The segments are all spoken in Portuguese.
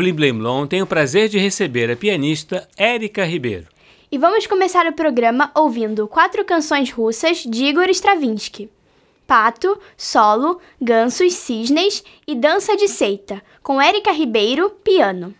Blim Blim Blom tem o prazer de receber a pianista Érica Ribeiro. E vamos começar o programa ouvindo quatro canções russas de Igor Stravinsky. Pato, Solo, Gansos, Cisnes e Dança de Seita, com Érica Ribeiro, piano.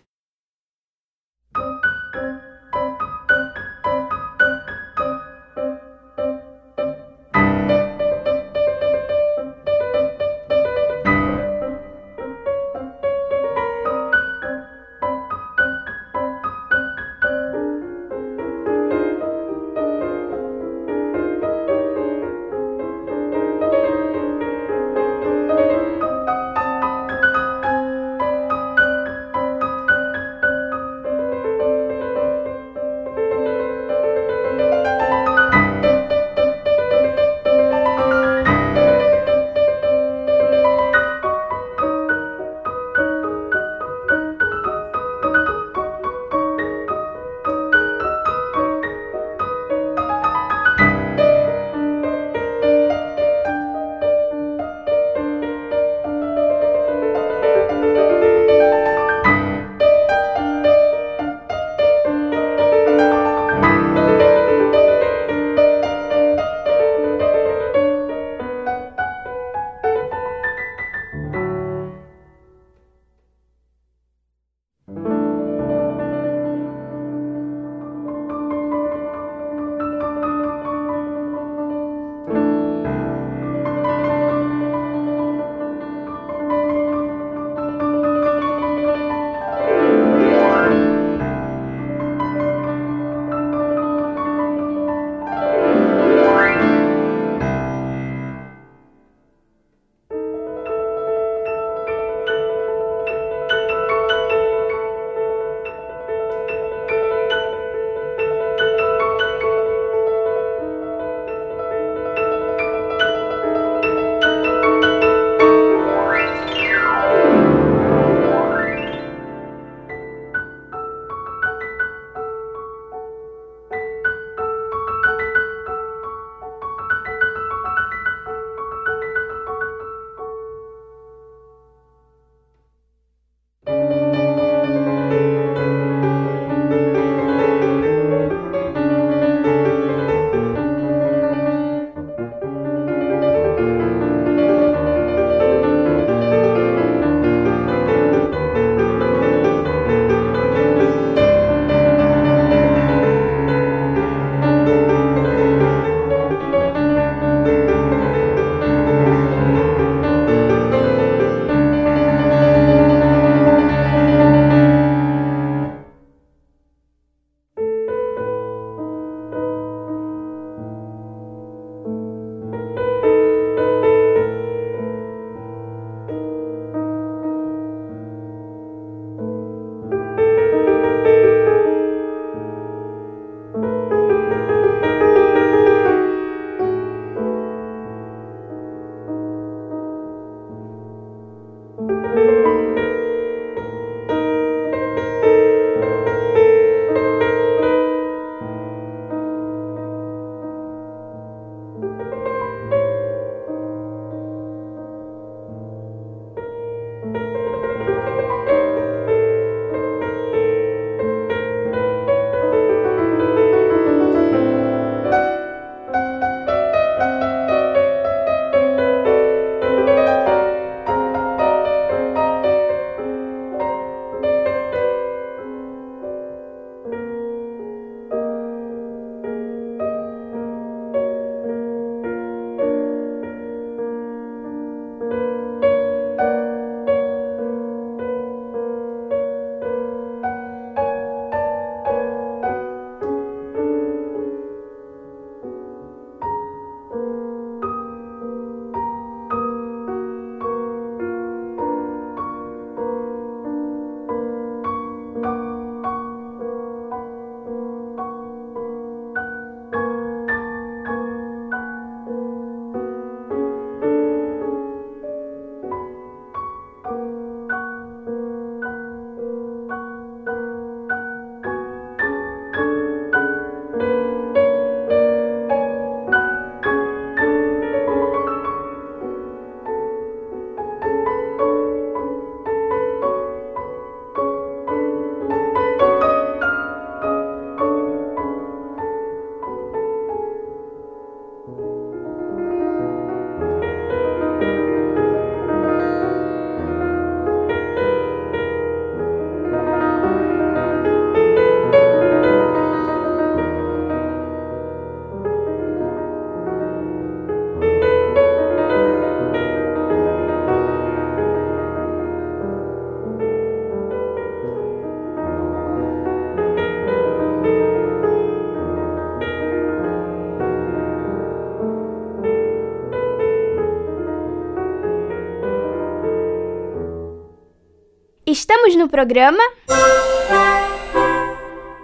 Programa.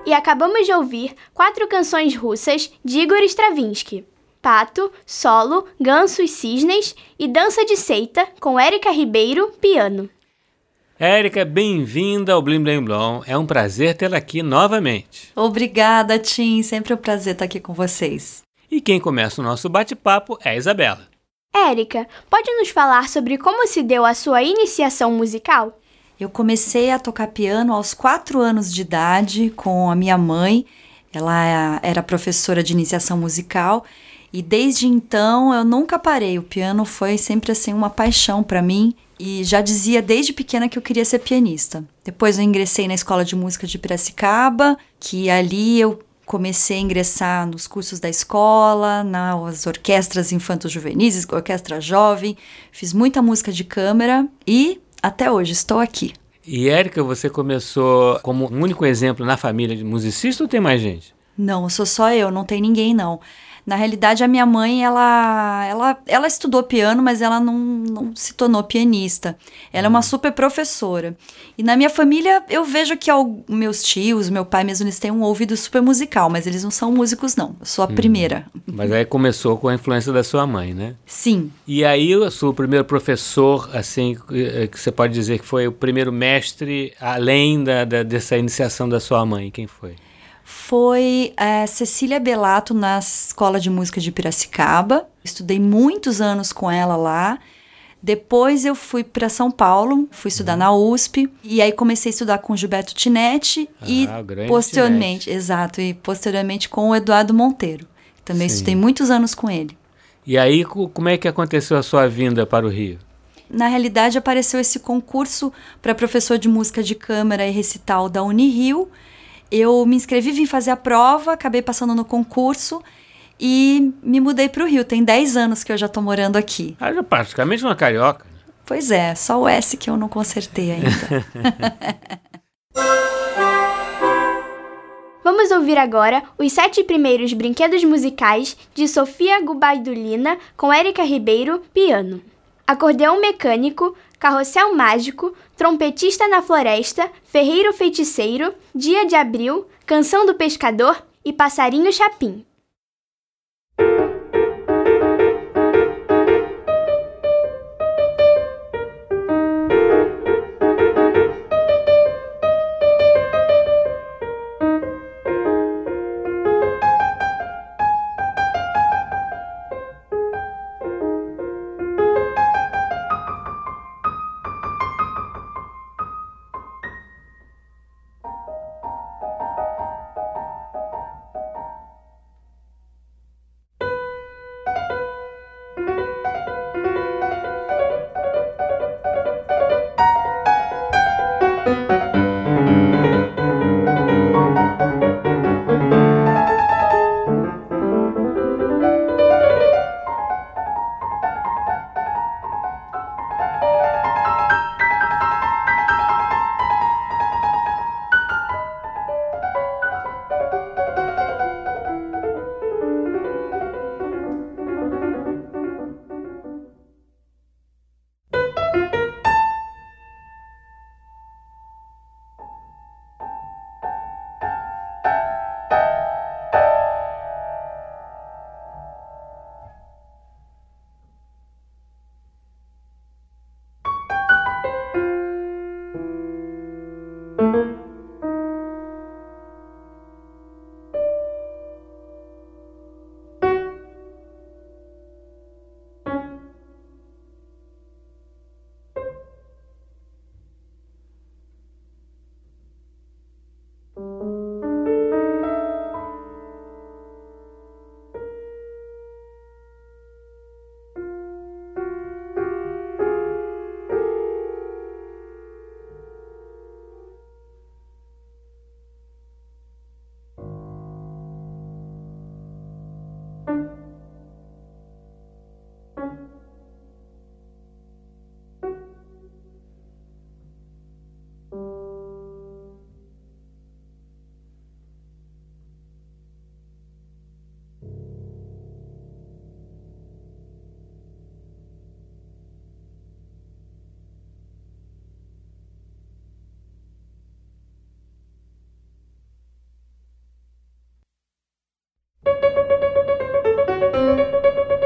E acabamos de ouvir quatro canções russas de Igor Stravinsky: Pato, Solo, Ganso e Cisnes e Dança de Seita com Érica Ribeiro, piano. Érica, bem-vinda ao Blim Blim Blom. É um prazer tê-la aqui novamente. Obrigada, Tim. Sempre um prazer estar aqui com vocês. E quem começa o nosso bate-papo é a Isabela. Érica, pode nos falar sobre como se deu a sua iniciação musical? Eu comecei a tocar piano aos quatro anos de idade com a minha mãe. Ela era professora de iniciação musical e desde então eu nunca parei. O piano foi sempre assim uma paixão para mim e já dizia desde pequena que eu queria ser pianista. Depois eu ingressei na escola de música de Piracicaba, que ali eu comecei a ingressar nos cursos da escola, nas orquestras infanto-juvenis, orquestra jovem, fiz muita música de câmara e até hoje estou aqui. E Érica, você começou como um único exemplo na família de musicista ou tem mais gente? Não, sou só eu, não tem ninguém não. Na realidade, a minha mãe, ela, ela, ela estudou piano, mas ela não, não se tornou pianista. Ela é uma hum. super professora. E na minha família, eu vejo que ao, meus tios, meu pai mesmo, eles têm um ouvido super musical, mas eles não são músicos, não. Eu sou a hum. primeira. Mas aí começou com a influência da sua mãe, né? Sim. E aí, o seu primeiro professor, assim, eh, que você pode dizer que foi o primeiro mestre, além da, da dessa iniciação da sua mãe, quem foi? Foi é, Cecília Belato na Escola de Música de Piracicaba. Estudei muitos anos com ela lá. Depois eu fui para São Paulo, fui estudar uhum. na USP e aí comecei a estudar com Gilberto Tinetti ah, e posteriormente, exato, e posteriormente com o Eduardo Monteiro. Também Sim. estudei muitos anos com ele. E aí como é que aconteceu a sua vinda para o Rio? Na realidade apareceu esse concurso para professor de música de câmara e recital da Unirio eu me inscrevi, vim fazer a prova, acabei passando no concurso e me mudei para o Rio. Tem 10 anos que eu já estou morando aqui. Ah, já praticamente uma carioca. Pois é, só o S que eu não consertei ainda. Vamos ouvir agora os sete primeiros brinquedos musicais de Sofia Gubaidulina com Érica Ribeiro, piano. Acordeão mecânico, Carrossel Mágico, Trompetista na Floresta, Ferreiro Feiticeiro, Dia de Abril, Canção do Pescador e Passarinho Chapim. Thank you.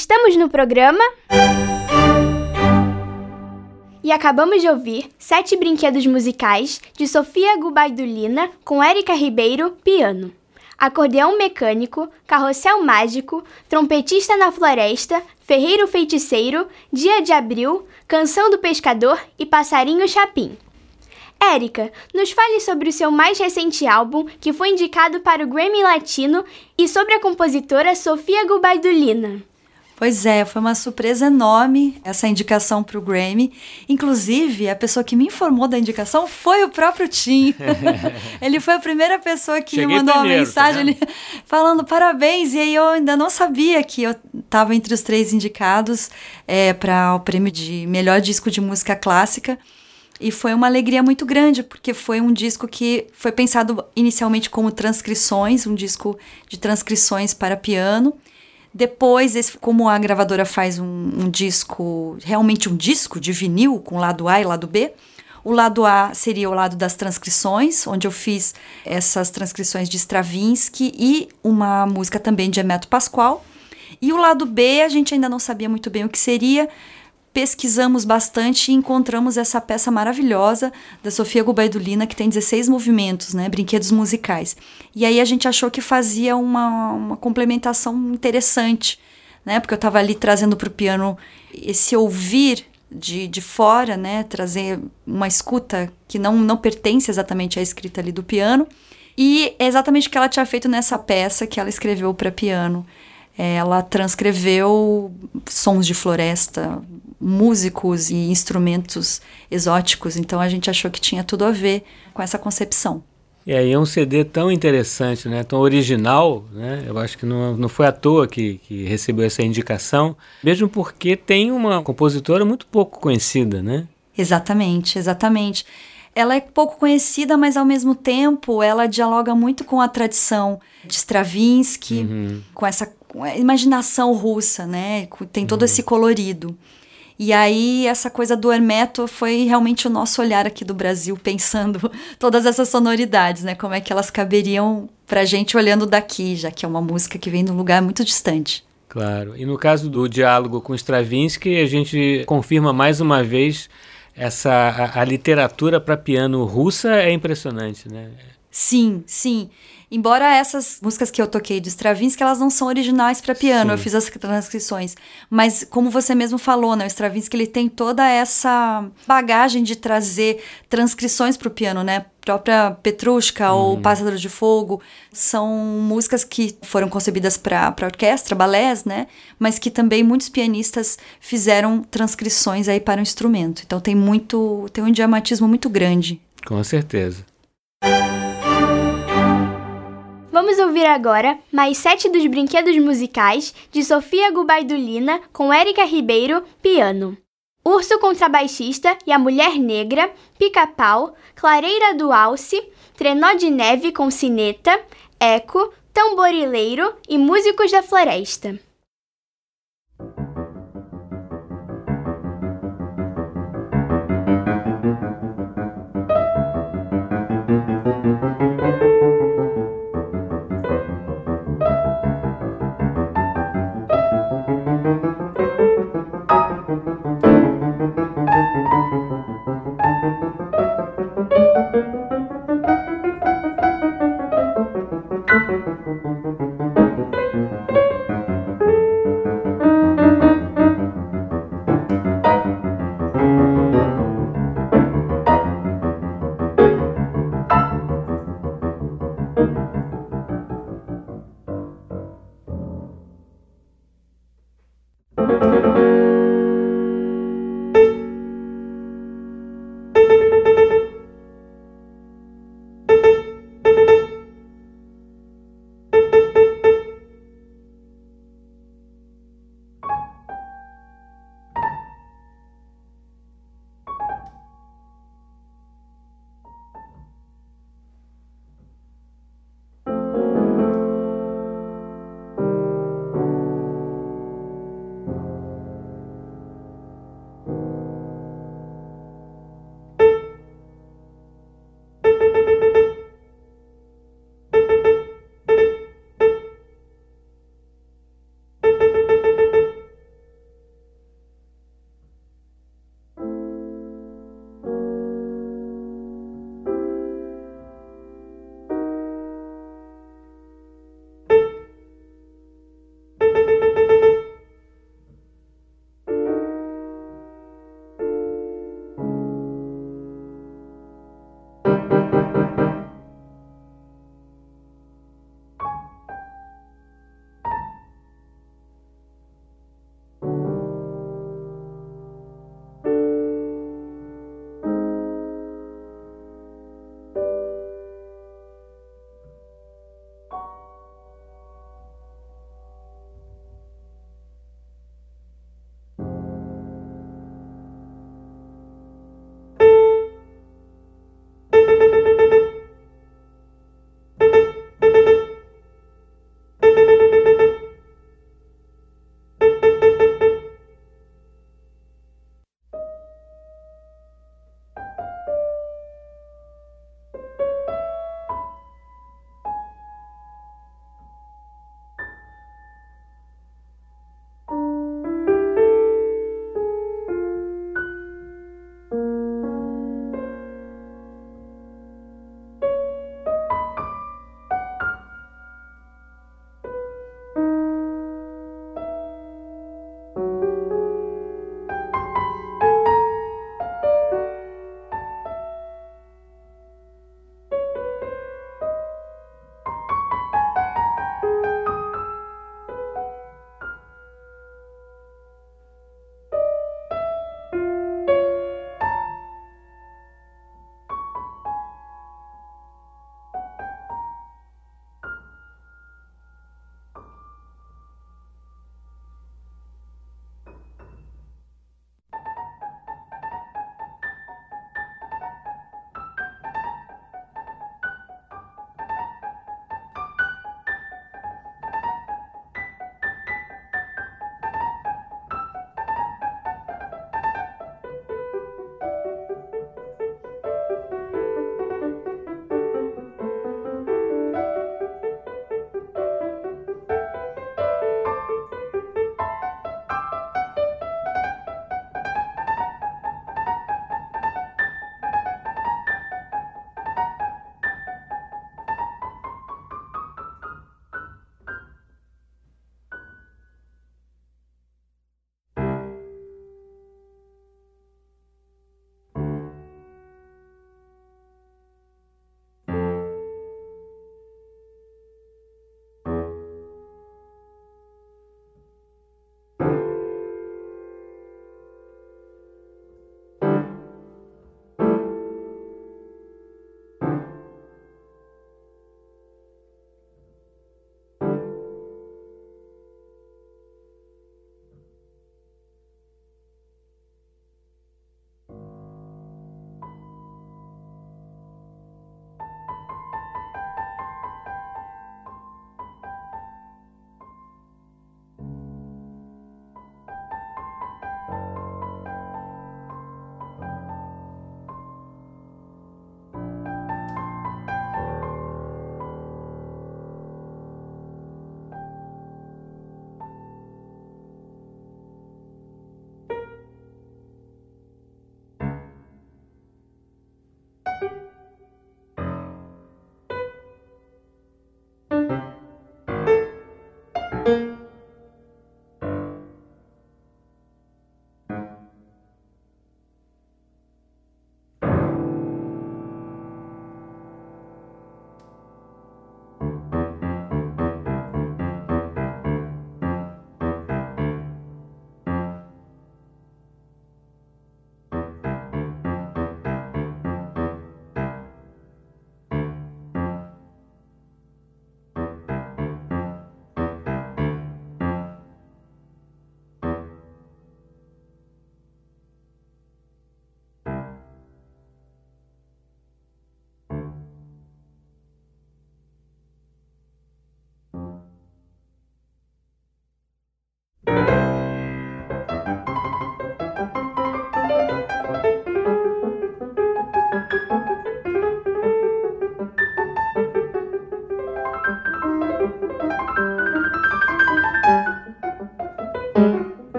Estamos no programa. E acabamos de ouvir Sete Brinquedos Musicais de Sofia Gubaidulina com Érica Ribeiro, piano. Acordeão mecânico, carrossel mágico, trompetista na floresta, ferreiro feiticeiro, dia de abril, canção do pescador e passarinho chapim. Érica, nos fale sobre o seu mais recente álbum, que foi indicado para o Grammy Latino, e sobre a compositora Sofia Gubaidulina. Pois é, foi uma surpresa enorme essa indicação para o Grammy. Inclusive, a pessoa que me informou da indicação foi o próprio Tim. ele foi a primeira pessoa que Cheguei me mandou primeiro, uma mensagem tá falando parabéns. E aí eu ainda não sabia que eu estava entre os três indicados é, para o prêmio de melhor disco de música clássica. E foi uma alegria muito grande, porque foi um disco que foi pensado inicialmente como transcrições, um disco de transcrições para piano. Depois, esse, como a gravadora faz um, um, disco, realmente um disco de vinil, com lado A e lado B, o lado A seria o lado das transcrições, onde eu fiz essas transcrições de Stravinsky e uma música também de Hermeto Pascoal. E o lado B, a gente ainda não sabia muito bem o que seria, pesquisamos bastante e encontramos essa peça maravilhosa da Sofia Gubaidulina, que tem 16 movimentos, né, brinquedos musicais. E aí a gente achou que fazia uma, uma complementação interessante, né, porque eu estava ali trazendo para o piano esse ouvir de, de fora, né, trazer uma escuta que não, não pertence exatamente à escrita ali do piano. E é exatamente o que ela tinha feito nessa peça que ela escreveu para piano. Ela transcreveu sons de floresta, músicos e instrumentos exóticos, então a gente achou que tinha tudo a ver com essa concepção. E aí é um CD tão interessante, né? tão original, né? eu acho que não, não foi à toa que, que recebeu essa indicação, mesmo porque tem uma compositora muito pouco conhecida, né? Exatamente, exatamente. Ela é pouco conhecida, mas ao mesmo tempo ela dialoga muito com a tradição de Stravinsky, uhum. com essa imaginação russa, né? Tem todo uhum. esse colorido. E aí, essa coisa do Hermeto foi realmente o nosso olhar aqui do Brasil, pensando todas essas sonoridades, né? Como é que elas caberiam pra gente olhando daqui, já que é uma música que vem de um lugar muito distante. Claro. E no caso do diálogo com Stravinsky, a gente confirma mais uma vez essa a, a literatura para piano russa é impressionante, né? Sim, sim. Embora essas músicas que eu toquei de Stravinsky, elas não são originais para piano, Sim. eu fiz as transcrições. Mas como você mesmo falou, né, o Stravinsky ele tem toda essa bagagem de trazer transcrições para o piano, né? própria Petrushka ou uhum. Pássaro de Fogo são músicas que foram concebidas para orquestra, balés, né? Mas que também muitos pianistas fizeram transcrições aí para o instrumento. Então tem muito, tem um idiomatismo muito grande. Com certeza. Vamos ouvir agora mais sete dos brinquedos musicais de Sofia Gubaidulina com Érica Ribeiro, piano. Urso Contrabaixista e a Mulher Negra, Pica-Pau, Clareira do Alce, Trenó de Neve com Sineta, Eco, Tamborileiro e Músicos da Floresta.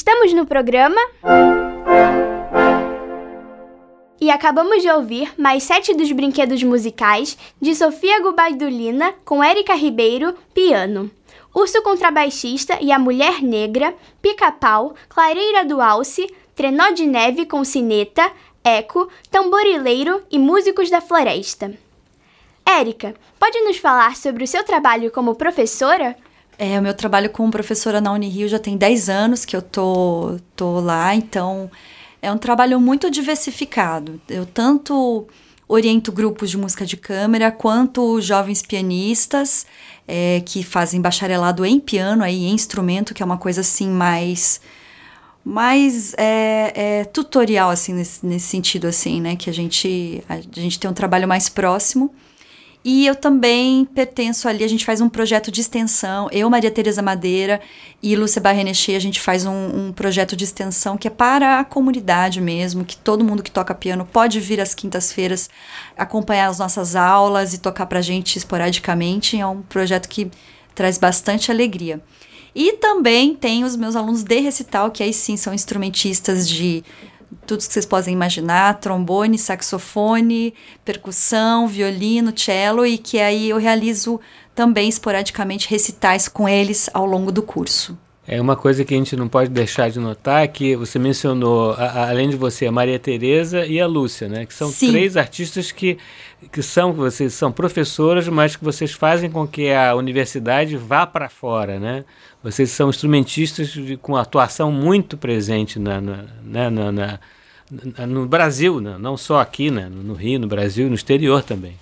Estamos no programa. E acabamos de ouvir mais sete dos brinquedos musicais de Sofia Gubaidulina com Érica Ribeiro, piano. Urso Contrabaixista e a Mulher Negra, Pica-Pau, Clareira do Alce, Trenó de Neve com Sineta, Eco, Tamborileiro e Músicos da Floresta. Érica, pode nos falar sobre o seu trabalho como professora? É, o meu trabalho como professora na Unirio já tem 10 anos que eu tô, tô lá, então é um trabalho muito diversificado. Eu tanto oriento grupos de música de câmara, quanto jovens pianistas é, que fazem bacharelado em piano, aí, em instrumento, que é uma coisa assim mais mais é, é, tutorial assim nesse, nesse, sentido assim né que a gente a gente tem um trabalho mais próximo e eu também pertenço ali, a gente faz um projeto de extensão, eu, Maria Tereza Madeira e Lúcia Barrenechê, a gente faz um, um, projeto de extensão que é para a comunidade mesmo, que todo mundo que toca piano pode vir às quintas-feiras acompanhar as nossas aulas e tocar pra gente esporadicamente. É um projeto que traz bastante alegria. E também tem os meus alunos de recital, que aí sim são instrumentistas de tudo que vocês podem imaginar, trombone, saxofone, percussão, violino, cello e que aí eu realizo também esporadicamente recitais com eles ao longo do curso. É uma coisa que a gente não pode deixar de notar que você mencionou, a, a, além de você, a Maria Tereza e a Lúcia, né? Que são Sim. três artistas que, que são vocês são professoras, mas que vocês fazem com que a universidade vá para fora, né? Vocês são instrumentistas de, com atuação muito presente na, né, na, na, na no Brasil, né? não só aqui, né? no Rio, no Brasil no exterior também.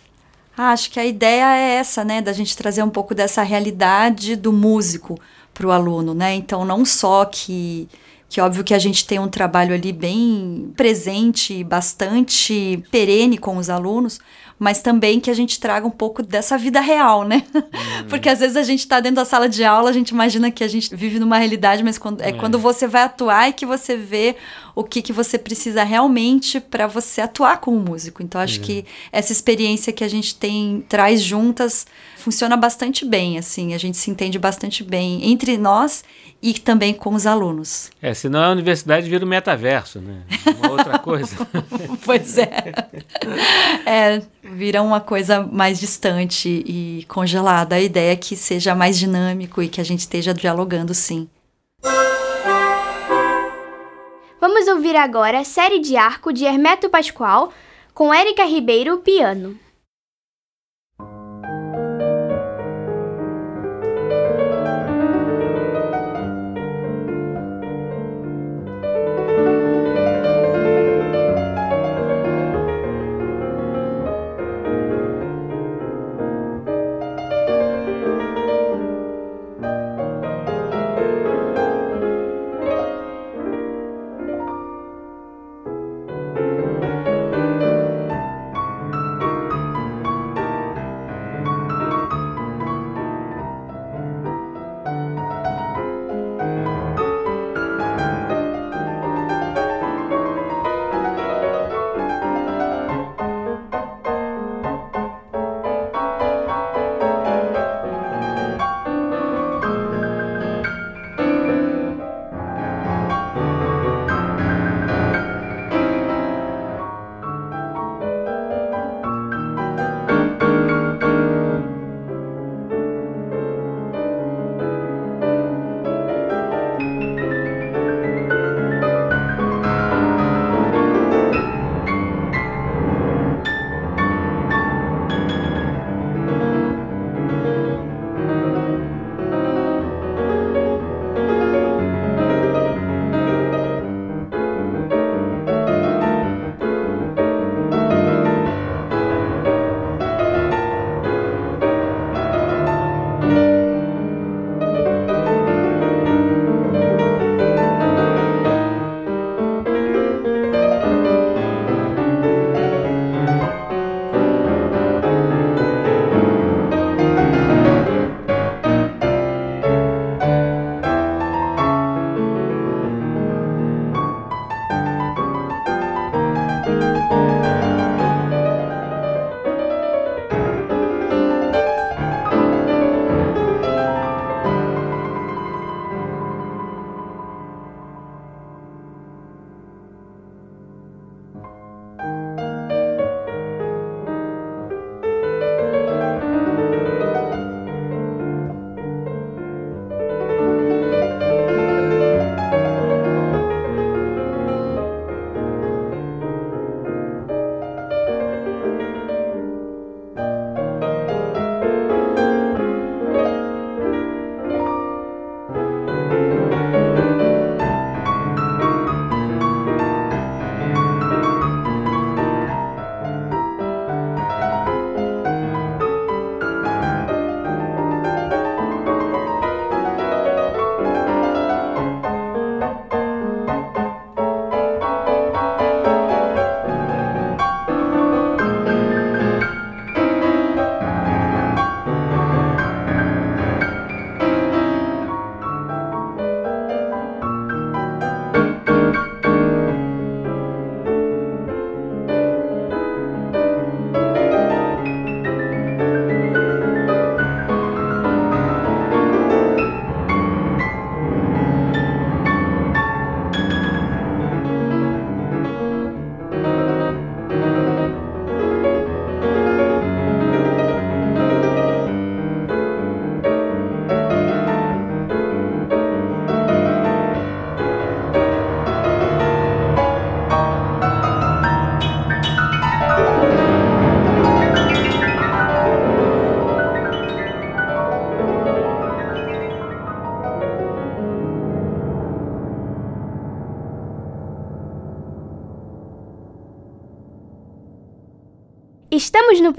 Ah, acho que a ideia é essa, né, da gente trazer um pouco dessa realidade do músico para o aluno, né? Então, não só que que óbvio que a gente tem um trabalho ali bem presente, bastante perene com os alunos, mas também que a gente traga um pouco dessa vida real, né? Uhum. Porque às vezes a gente está dentro da sala de aula, a gente imagina que a gente vive numa realidade, mas quando, é, é. quando você vai atuar e que você vê o que, que você precisa realmente para você atuar como músico. Então acho uhum. que essa experiência que a gente tem traz juntas funciona bastante bem, assim, a gente se entende bastante bem entre nós e também com os alunos. É, senão a universidade vira um metaverso, né? Uma outra coisa. pois é. É, vira uma coisa mais distante e congelada. A ideia é que seja mais dinâmico e que a gente esteja dialogando, sim. Vamos ouvir agora a série de arco de Hermeto Pascoal com Érica Ribeiro, piano.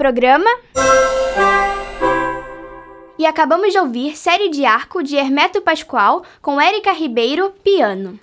Programa. E acabamos de ouvir Série de Arco de Hermeto Pascoal com Érica Ribeiro, piano.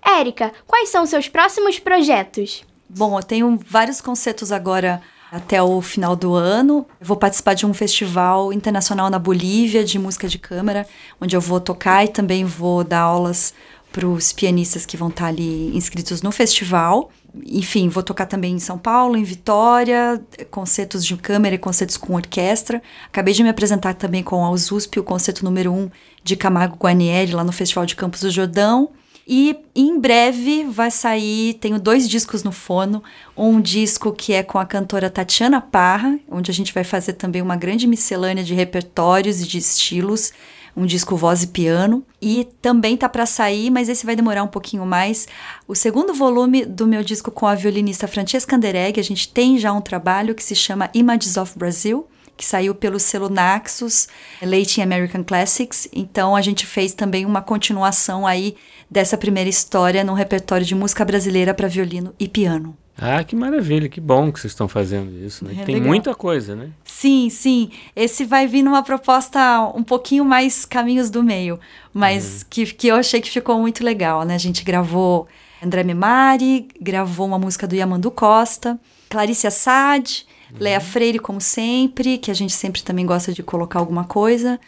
Érica, quais são seus próximos projetos? Bom, eu tenho vários concertos agora até o final do ano. Eu vou participar de um festival internacional na Bolívia de música de câmara, onde eu vou tocar e também vou dar aulas para os pianistas que vão estar ali inscritos no festival. Enfim, vou tocar também em São Paulo, em Vitória, concertos de câmara e concertos com orquestra. Acabei de me apresentar também com a USP, o concerto número 1 um de Camargo Guarnieri, lá no Festival de Campos do Jordão. E em breve vai sair, tenho dois discos no fono, um disco que é com a cantora Tatiana Parra, onde a gente vai fazer também uma grande miscelânea de repertórios e de estilos, um disco voz e piano. E também tá para sair, mas esse vai demorar um pouquinho mais, o segundo volume do meu disco com a violinista Francesca Anderegg. A gente tem já um trabalho que se chama Images of Brazil que saiu pelo selo Naxos, Late American Classics. Então a gente fez também uma continuação aí dessa primeira história no repertório de música brasileira para violino e piano. Ah, que maravilha, que bom que vocês estão fazendo isso, né? É Tem legal. muita coisa, né? Sim, sim. Esse vai vir numa proposta um pouquinho mais caminhos do meio, mas uhum. que, que eu achei que ficou muito legal, né? A gente gravou André Memari, gravou uma música do Yamandu Costa, Clarice Assad, uhum. Leia Freire, como sempre, que a gente sempre também gosta de colocar alguma coisa.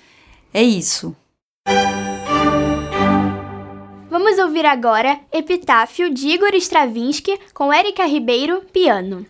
É isso. Vamos ouvir agora Epitáfio de Igor Stravinsky com Érica Ribeiro, piano.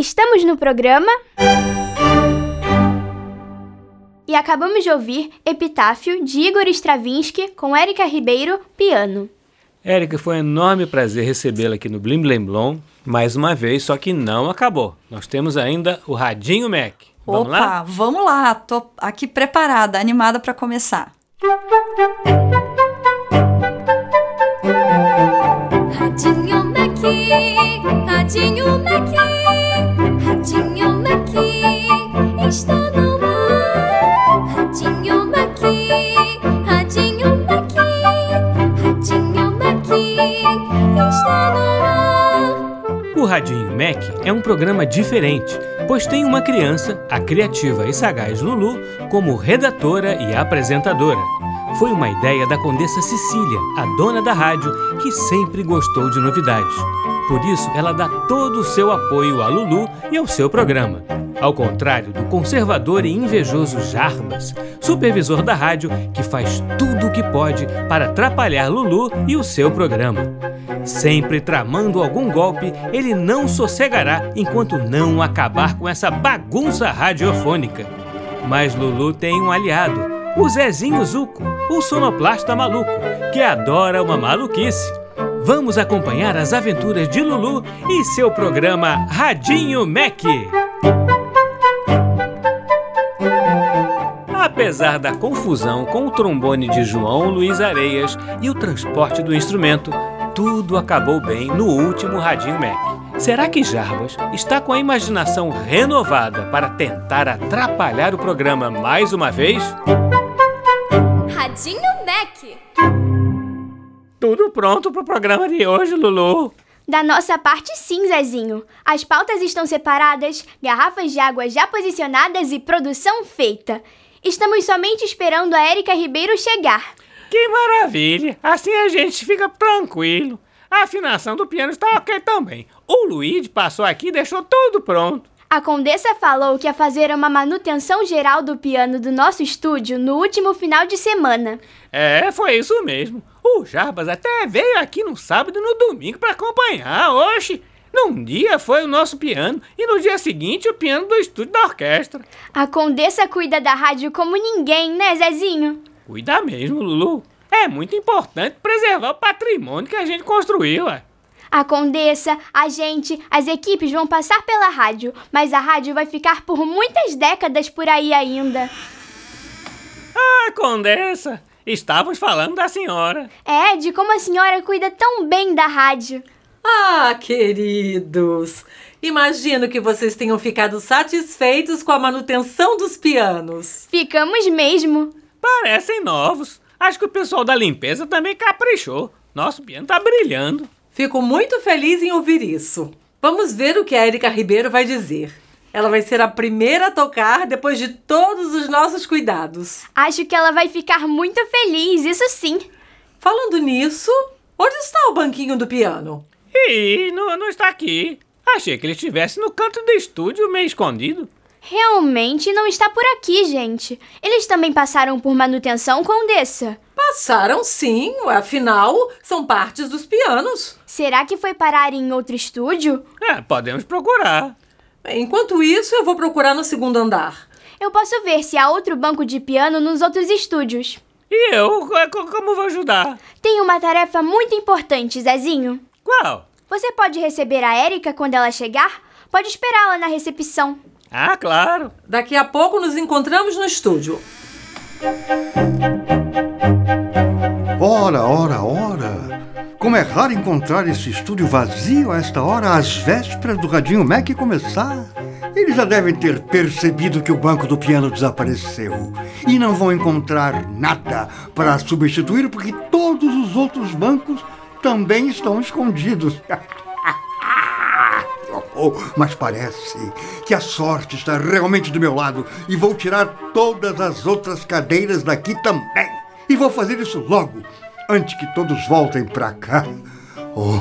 Estamos no programa. E acabamos de ouvir Epitáfio de Igor Stravinsky com Érica Ribeiro, piano. Érica, foi um enorme prazer recebê-la aqui no Blim Blim Blom, mais uma vez, só que não acabou. Nós temos ainda o Radinho Mac. Vamos Opa, lá? vamos lá. Tô aqui preparada, animada para começar. Radinho Mac, Radinho Mac. O Radinho Mac é um programa diferente, pois tem uma criança, a criativa e sagaz Lulu, como redatora e apresentadora foi uma ideia da Condessa Cecília, a dona da rádio, que sempre gostou de novidades. Por isso, ela dá todo o seu apoio a Lulu e ao seu programa. Ao contrário do conservador e invejoso Jarbas, supervisor da rádio, que faz tudo o que pode para atrapalhar Lulu e o seu programa. Sempre tramando algum golpe, ele não sossegará enquanto não acabar com essa bagunça radiofônica. Mas Lulu tem um aliado, o Zezinho Zuco, o sonoplasta maluco, que adora uma maluquice. Vamos acompanhar as aventuras de Lulu e seu programa Radinho Mac. Apesar da confusão com o trombone de João Luiz Areias e o transporte do instrumento, tudo acabou bem no último Radinho Mac. Será que Jarbas está com a imaginação renovada para tentar atrapalhar o programa mais uma vez? Radinho Mac! Tudo pronto para o programa de hoje, Lulu? Da nossa parte, sim, Zezinho. As pautas estão separadas, garrafas de água já posicionadas e produção feita. Estamos somente esperando a Érica Ribeiro chegar. Que maravilha! Assim a gente fica tranquilo. A afinação do piano está ok também. O Luigi passou aqui e deixou tudo pronto. A Condessa falou que ia fazer uma manutenção geral do piano do nosso estúdio no último final de semana. É, foi isso mesmo. O Jarbas até veio aqui no sábado e no domingo para acompanhar. Oxe! Num dia foi o nosso piano e no dia seguinte o piano do estúdio da orquestra. A Condessa cuida da rádio como ninguém, né, Zezinho? Cuida mesmo, Lulu. É muito importante preservar o patrimônio que a gente construiu, ué. A Condessa, a gente, as equipes vão passar pela rádio, mas a rádio vai ficar por muitas décadas por aí ainda. Ah, Condessa! Estávamos falando da senhora. É, de como a senhora cuida tão bem da rádio. Ah, queridos! Imagino que vocês tenham ficado satisfeitos com a manutenção dos pianos. Ficamos mesmo. Parecem novos. Acho que o pessoal da limpeza também caprichou. Nosso piano tá brilhando. Fico muito feliz em ouvir isso. Vamos ver o que a Erika Ribeiro vai dizer. Ela vai ser a primeira a tocar depois de todos os nossos cuidados. Acho que ela vai ficar muito feliz, isso sim. Falando nisso, onde está o banquinho do piano? Ih, não, não está aqui. Achei que ele estivesse no canto do estúdio, meio escondido. Realmente não está por aqui, gente. Eles também passaram por manutenção, Condessa. Passaram sim, afinal, são partes dos pianos. Será que foi parar em outro estúdio? É, podemos procurar. Enquanto isso, eu vou procurar no segundo andar. Eu posso ver se há outro banco de piano nos outros estúdios. E eu? Como vou ajudar? Tenho uma tarefa muito importante, Zezinho. Qual? Você pode receber a Érica quando ela chegar? Pode esperá-la na recepção. Ah, claro. Daqui a pouco nos encontramos no estúdio. Ora, ora, ora! Como é raro encontrar esse estúdio vazio a esta hora, às vésperas do Radinho Mac começar. Eles já devem ter percebido que o banco do piano desapareceu. E não vão encontrar nada para substituir, porque todos os outros bancos também estão escondidos. Oh, mas parece que a sorte está realmente do meu lado e vou tirar todas as outras cadeiras daqui também. E vou fazer isso logo, antes que todos voltem para cá. Oh,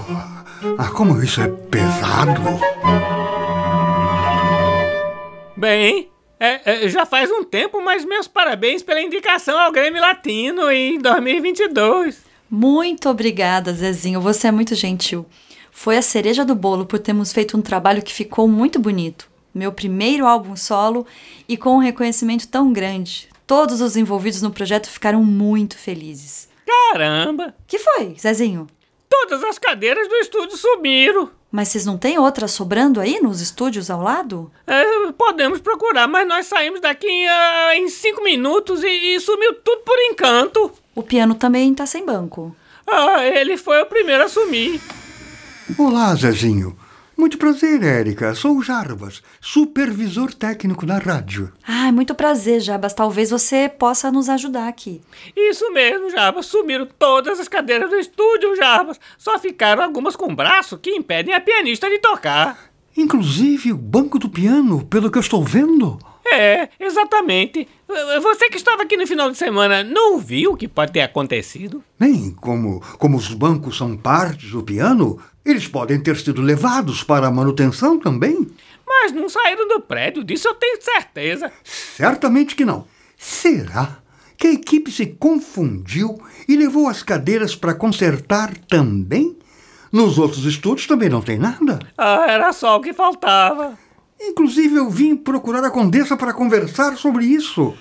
ah, como isso é pesado! Bem, é, é, já faz um tempo, mas meus parabéns pela indicação ao Grêmio Latino em 2022. Muito obrigada, Zezinho. Você é muito gentil. Foi a cereja do bolo por termos feito um trabalho que ficou muito bonito. Meu primeiro álbum solo e com um reconhecimento tão grande. Todos os envolvidos no projeto ficaram muito felizes. Caramba! Que foi, Zezinho? Todas as cadeiras do estúdio sumiram. Mas vocês não têm outras sobrando aí nos estúdios ao lado? É, podemos procurar, mas nós saímos daqui uh, em cinco minutos e, e, sumiu tudo por encanto. O piano também tá sem banco. Ah, ele foi o primeiro a sumir. Olá, Zezinho. Muito prazer, Érica. Sou o Jarbas, supervisor técnico da rádio. Ah, muito prazer, Jarbas. Talvez você possa nos ajudar aqui. Isso mesmo, Jarbas. Sumiram todas as cadeiras do estúdio, Jarbas. Só ficaram algumas com braço que impedem a pianista de tocar. Inclusive o banco do piano, pelo que eu estou vendo. É, exatamente. Você que estava aqui no final de semana não viu o que pode ter acontecido? Bem, como, como os bancos são partes do piano, eles podem ter sido levados para a manutenção também. Mas não saíram do prédio, disso eu tenho certeza. Certamente que não. Será que a equipe se confundiu e levou as cadeiras para consertar também? Nos outros estúdios também não tem nada. Ah, era só o que faltava. Inclusive, eu vim procurar a Condessa para conversar sobre isso.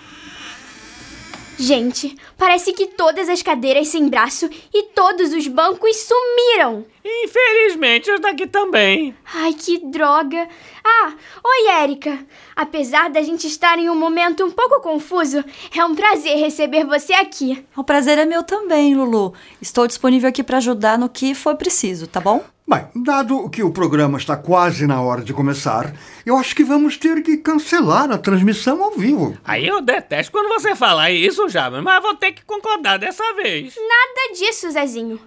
Gente, parece que todas as cadeiras sem braço e todos os bancos sumiram. Infelizmente, os daqui também. Ai, que droga. Ah, oi, Érica. Apesar da gente estar em um momento um pouco confuso, é um prazer receber você aqui. O prazer é meu também, Lulu. Estou disponível aqui para ajudar no que for preciso, tá bom? Bem, dado que o programa está quase na hora de começar, eu acho que vamos ter que cancelar a transmissão ao vivo. Aí eu detesto quando você fala isso, Jabba, mas vou ter que concordar dessa vez. Nada disso, Zezinho.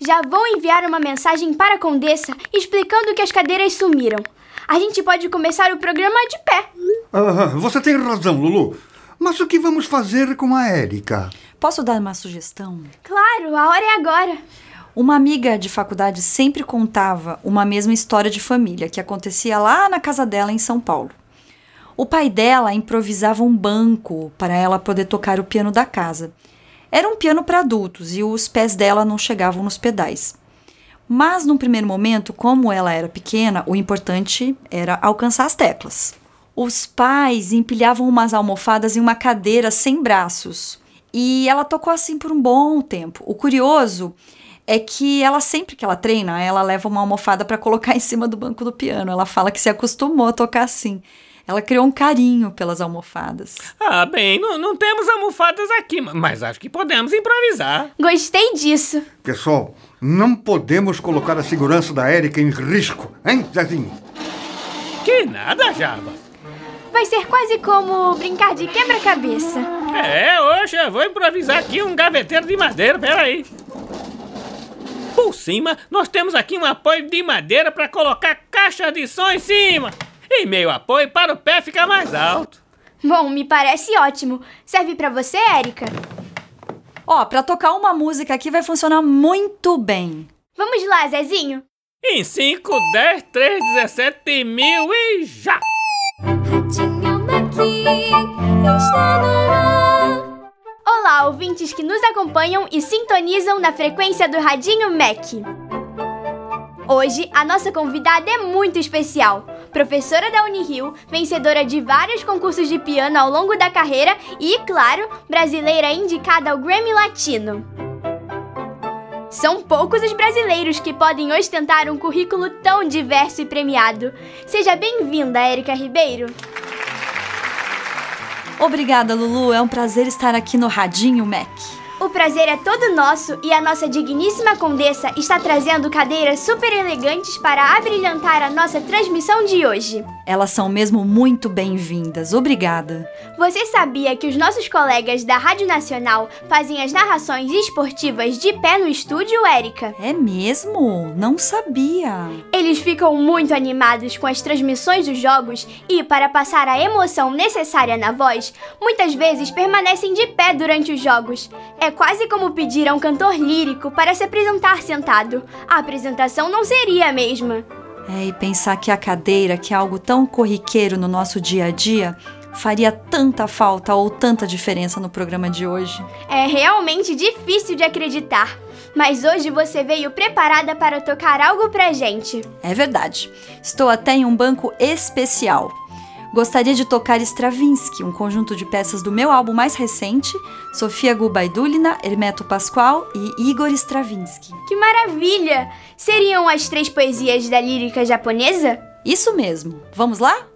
Já vou enviar uma mensagem para a Condessa explicando que as cadeiras sumiram. A gente pode começar o programa de pé. Ah, você tem razão, Lulu. Mas o que vamos fazer com a Érica? Posso dar uma sugestão? Claro, a hora é agora. Uma amiga de faculdade sempre contava uma mesma história de família que acontecia lá na casa dela em São Paulo. O pai dela improvisava um banco para ela poder tocar o piano da casa. Era um piano para adultos e os pés dela não chegavam nos pedais. Mas num primeiro momento, como ela era pequena, o importante era alcançar as teclas. Os pais empilhavam umas almofadas em uma cadeira sem braços. E ela tocou assim por um bom tempo. O curioso é que ela sempre que ela treina, ela leva uma almofada para colocar em cima do banco do piano. Ela fala que se acostumou a tocar assim. Ela criou um carinho pelas almofadas. Ah, bem, não, não temos almofadas aqui, mas acho que podemos improvisar. Gostei disso. Pessoal, não podemos colocar a segurança da Érica em risco, hein, Zezinho? Que nada, Java. Vai ser quase como brincar de quebra-cabeça. É, hoje eu vou improvisar aqui um gaveteiro de madeira, peraí. Por cima, nós temos aqui um apoio de madeira para colocar caixa de som em cima. E meio apoio para o pé ficar mais alto. Bom, me parece ótimo. Serve para você, Érica? Ó, para tocar uma música aqui vai funcionar muito bem. Vamos lá, Zezinho. Em 5, 10, 3, 17 mil e já! Ratinho Maqui está no ar. Olá, ouvintes que nos acompanham e sintonizam na frequência do Radinho MEC. Hoje, a nossa convidada é muito especial. Professora da Unirio, vencedora de vários concursos de piano ao longo da carreira e, claro, brasileira indicada ao Grammy Latino. São poucos os brasileiros que podem ostentar um currículo tão diverso e premiado. Seja bem-vinda, Érica Ribeiro. Obrigada, Lulu. É um prazer estar aqui no Radinho Mac. O prazer é todo nosso e a nossa digníssima condessa está trazendo cadeiras super elegantes para abrilhantar a nossa transmissão de hoje. Elas são mesmo muito bem-vindas. Obrigada. Você sabia que os nossos colegas da Rádio Nacional fazem as narrações esportivas de pé no estúdio, Érica? É mesmo? Não sabia. Eles ficam muito animados com as transmissões dos jogos e, para passar a emoção necessária na voz, muitas vezes permanecem de pé durante os jogos. É quase como pedir a um cantor lírico para se apresentar sentado. A apresentação não seria a mesma. É, e pensar que a cadeira, que é algo tão corriqueiro no nosso dia a dia, faria tanta falta ou tanta diferença no programa de hoje. É realmente difícil de acreditar. Mas hoje você veio preparada para tocar algo pra gente. É verdade. Estou até em um banco especial. Gostaria de tocar Stravinsky, um conjunto de peças do meu álbum mais recente, Sofia Gubaidulina, Hermeto Pascoal e Igor Stravinsky. Que maravilha! Seriam as três poesias da lírica japonesa? Isso mesmo. Vamos lá?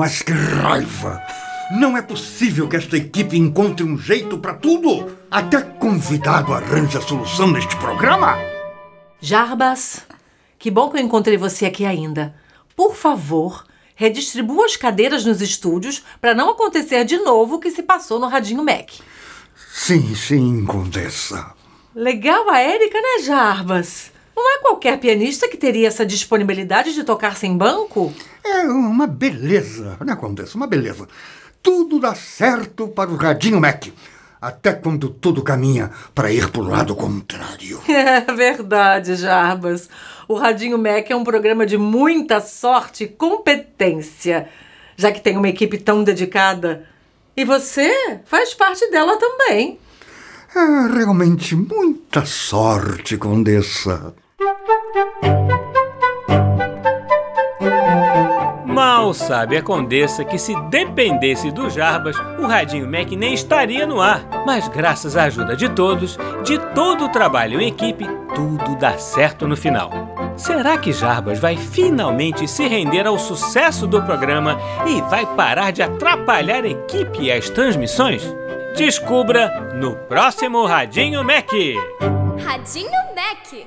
Mas que raiva! Não é possível que esta equipe encontre um jeito para tudo. Até convidado arranja a solução neste programa. Jarbas, que bom que eu encontrei você aqui ainda. Por favor, redistribua as cadeiras nos estúdios para não acontecer de novo o que se passou no Radinho Mac. Sim, sim, Condessa. Legal a Érica, né, Jarbas? Qualquer pianista que teria essa disponibilidade de tocar sem banco? É uma beleza, né, Condessa? Uma beleza. Tudo dá certo para o Radinho Mac. Até quando tudo caminha para ir para o lado contrário. É verdade, Jarbas. O Radinho Mac é um programa de muita sorte e competência, já que tem uma equipe tão dedicada. E você faz parte dela também. É realmente muita sorte, Condessa. Mal sabe a Condessa que se dependesse do Jarbas, o Radinho Mac nem estaria no ar. Mas graças à ajuda de todos, de todo o trabalho em equipe, tudo dá certo no final. Será que Jarbas vai finalmente se render ao sucesso do programa e vai parar de atrapalhar a equipe e as transmissões? Descubra no próximo Radinho Mac! Radinho Mac.